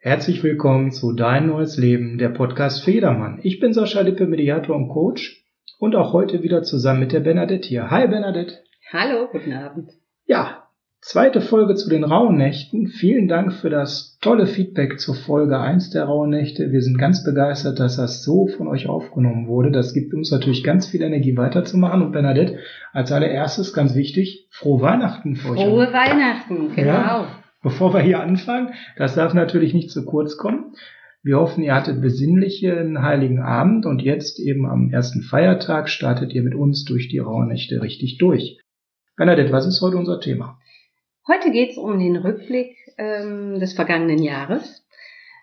Herzlich willkommen zu Dein neues Leben, der Podcast Federmann. Ich bin Sascha Lippe, Mediator und Coach und auch heute wieder zusammen mit der Bernadette hier. Hi Bernadette. Hallo, guten Abend. Ja, zweite Folge zu den Rauhnächten. Vielen Dank für das tolle Feedback zur Folge 1 der Rauhnächte. Wir sind ganz begeistert, dass das so von euch aufgenommen wurde. Das gibt uns natürlich ganz viel Energie weiterzumachen. Und Bernadette, als allererstes ganz wichtig, frohe Weihnachten für euch. Frohe Weihnachten, genau. Ja bevor wir hier anfangen, das darf natürlich nicht zu kurz kommen. Wir hoffen, ihr hattet besinnlichen heiligen Abend und jetzt eben am ersten Feiertag startet ihr mit uns durch die Rauhnächte richtig durch. Bernadette, was ist heute unser Thema? Heute geht es um den Rückblick ähm, des vergangenen Jahres.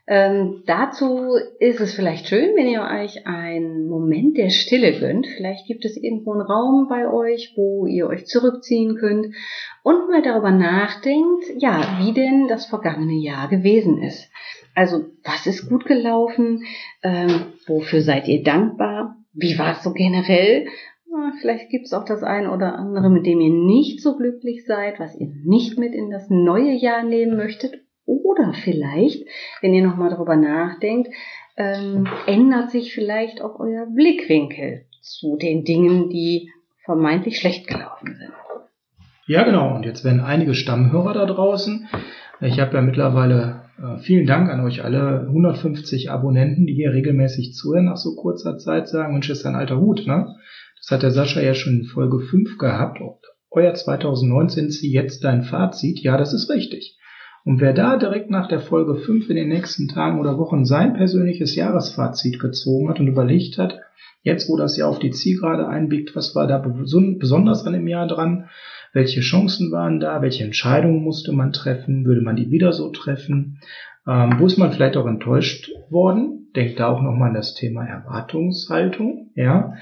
Ähm, dazu ist es vielleicht schön, wenn ihr euch einen Moment der Stille gönnt. Vielleicht gibt es irgendwo einen Raum bei euch, wo ihr euch zurückziehen könnt und mal darüber nachdenkt, ja, wie denn das vergangene Jahr gewesen ist. Also, was ist gut gelaufen? Ähm, wofür seid ihr dankbar? Wie war es so generell? Vielleicht gibt es auch das eine oder andere, mit dem ihr nicht so glücklich seid, was ihr nicht mit in das neue Jahr nehmen möchtet oder vielleicht, wenn ihr nochmal darüber nachdenkt, ähm, ändert sich vielleicht auch euer Blickwinkel zu den Dingen, die vermeintlich schlecht gelaufen sind. Ja, genau. Und jetzt werden einige Stammhörer da draußen. Ich habe ja mittlerweile äh, vielen Dank an euch alle 150 Abonnenten, die hier regelmäßig zuhören nach so kurzer Zeit sagen, Mensch, ist ein alter Hut, ne? Das hat der Sascha ja schon in Folge 5 gehabt. Euer 2019 sie jetzt dein Fazit. Ja, das ist richtig. Und wer da direkt nach der Folge 5 in den nächsten Tagen oder Wochen sein persönliches Jahresfazit gezogen hat und überlegt hat, jetzt wo das Jahr auf die Zielgerade einbiegt, was war da besonders an dem Jahr dran, welche Chancen waren da, welche Entscheidungen musste man treffen, würde man die wieder so treffen, ähm, wo ist man vielleicht auch enttäuscht worden, denkt da auch nochmal an das Thema Erwartungshaltung, ja,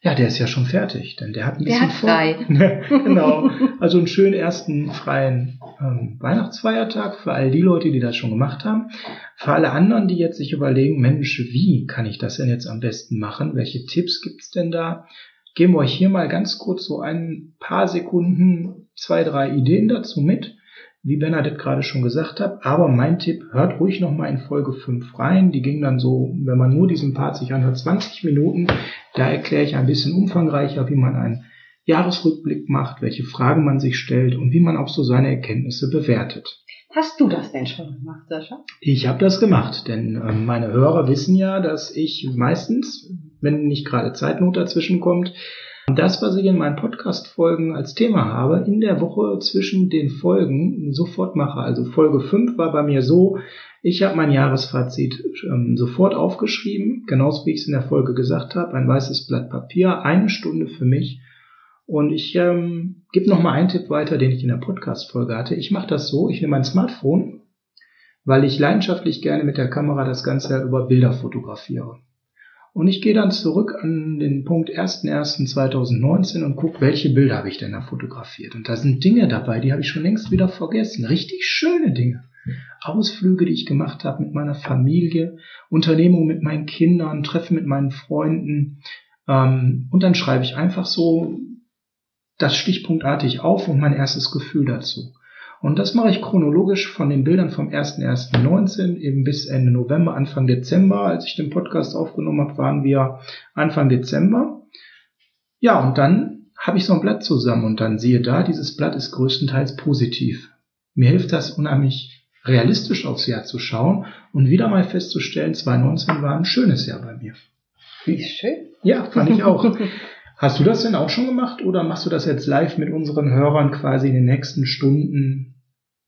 ja, der ist ja schon fertig, denn der hat ein bisschen der hat frei. genau. Also einen schönen ersten freien ähm, Weihnachtsfeiertag für all die Leute, die das schon gemacht haben. Für alle anderen, die jetzt sich überlegen, Mensch, wie kann ich das denn jetzt am besten machen? Welche Tipps gibt's denn da? Geben wir euch hier mal ganz kurz so ein paar Sekunden, zwei, drei Ideen dazu mit wie Bernadette gerade schon gesagt hat. Aber mein Tipp, hört ruhig nochmal in Folge 5 rein. Die ging dann so, wenn man nur diesen Part sich anhört, 20 Minuten. Da erkläre ich ein bisschen umfangreicher, wie man einen Jahresrückblick macht, welche Fragen man sich stellt und wie man auch so seine Erkenntnisse bewertet. Hast du das denn schon gemacht, Sascha? Ich habe das gemacht, denn äh, meine Hörer wissen ja, dass ich meistens, wenn nicht gerade Zeitnot dazwischen kommt, das, was ich in meinen Podcast-Folgen als Thema habe, in der Woche zwischen den Folgen sofort mache. Also Folge 5 war bei mir so, ich habe mein Jahresfazit ähm, sofort aufgeschrieben, genauso wie ich es in der Folge gesagt habe, ein weißes Blatt Papier, eine Stunde für mich. Und ich ähm, gebe nochmal einen Tipp weiter, den ich in der Podcast-Folge hatte. Ich mache das so, ich nehme mein Smartphone, weil ich leidenschaftlich gerne mit der Kamera das Ganze über Bilder fotografiere. Und ich gehe dann zurück an den Punkt 1.1.2019 und gucke, welche Bilder habe ich denn da fotografiert. Und da sind Dinge dabei, die habe ich schon längst wieder vergessen. Richtig schöne Dinge. Ausflüge, die ich gemacht habe mit meiner Familie, Unternehmungen mit meinen Kindern, Treffen mit meinen Freunden. Ähm, und dann schreibe ich einfach so das stichpunktartig auf und mein erstes Gefühl dazu. Und das mache ich chronologisch von den Bildern vom 1.1.19 eben bis Ende November, Anfang Dezember. Als ich den Podcast aufgenommen habe, waren wir Anfang Dezember. Ja, und dann habe ich so ein Blatt zusammen und dann siehe da, dieses Blatt ist größtenteils positiv. Mir hilft das unheimlich realistisch aufs Jahr zu schauen und wieder mal festzustellen, 2019 war ein schönes Jahr bei mir. Wie schön. Ja, fand ich auch. Hast du das denn auch schon gemacht oder machst du das jetzt live mit unseren Hörern quasi in den nächsten Stunden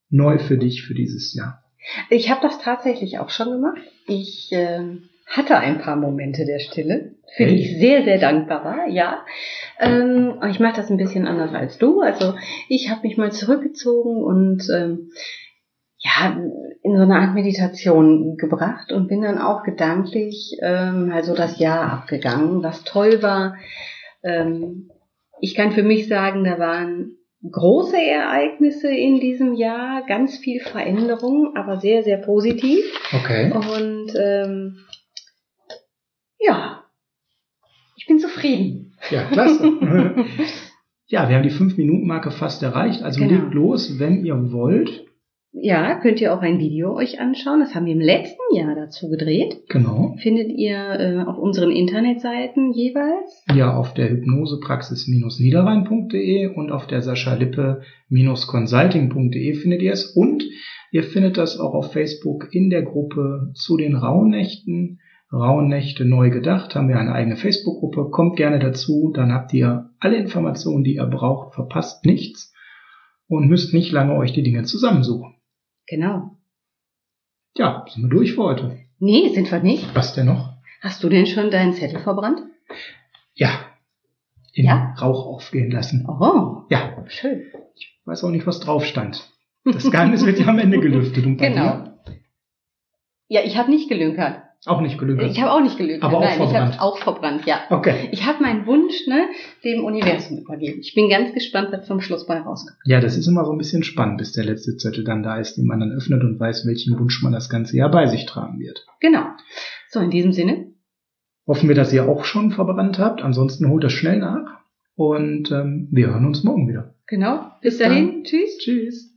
neu für dich für dieses Jahr? Ich habe das tatsächlich auch schon gemacht. Ich äh, hatte ein paar Momente der Stille, für die ich sehr, sehr dankbar war, ja. Ähm, ich mache das ein bisschen anders als du. Also ich habe mich mal zurückgezogen und ähm, ja, in so eine Art Meditation gebracht und bin dann auch gedanklich ähm, also das Jahr abgegangen, was toll war, ähm, ich kann für mich sagen, da waren große Ereignisse in diesem Jahr, ganz viel Veränderung, aber sehr, sehr positiv. Okay. Und ähm, ja, ich bin zufrieden. Ja, klasse. ja, wir haben die 5-Minuten-Marke fast erreicht. Also genau. legt los, wenn ihr wollt. Ja, könnt ihr auch ein Video euch anschauen. Das haben wir im letzten Jahr dazu gedreht. Genau. Findet ihr äh, auf unseren Internetseiten jeweils. Ja, auf der Hypnosepraxis-niederrhein.de und auf der saschalippe-consulting.de findet ihr es. Und ihr findet das auch auf Facebook in der Gruppe zu den Rauhnächten. Rauhnächte neu gedacht, haben wir eine eigene Facebook-Gruppe. Kommt gerne dazu, dann habt ihr alle Informationen, die ihr braucht, verpasst nichts und müsst nicht lange euch die Dinge zusammensuchen. Genau. Ja, sind wir durch für heute. Nee, sind wir nicht. Was denn noch? Hast du denn schon deinen Zettel verbrannt? Ja. In Ja? Rauch aufgehen lassen. Oh, Ja, schön. ich weiß auch nicht, was drauf stand. Das Geheimnis wird ja am Ende gelüftet. Und bei Genau. dir? Ja, ich habe nicht gelünkert. Auch nicht gelügt. Ich habe auch nicht gelünkert. Aber auch Nein, ich verbrannt. habe auch verbrannt, ja. Okay. Ich habe meinen Wunsch ne, dem Universum übergeben. Ich bin ganz gespannt, was zum Schluss bei rauskommt. Ja, das ist immer so ein bisschen spannend, bis der letzte Zettel dann da ist, den man dann öffnet und weiß, welchen Wunsch man das ganze Jahr bei sich tragen wird. Genau. So, in diesem Sinne. Hoffen wir, dass ihr auch schon verbrannt habt. Ansonsten holt das schnell nach. Und ähm, wir hören uns morgen wieder. Genau. Bis, Bis dann. dahin. Tschüss. Tschüss.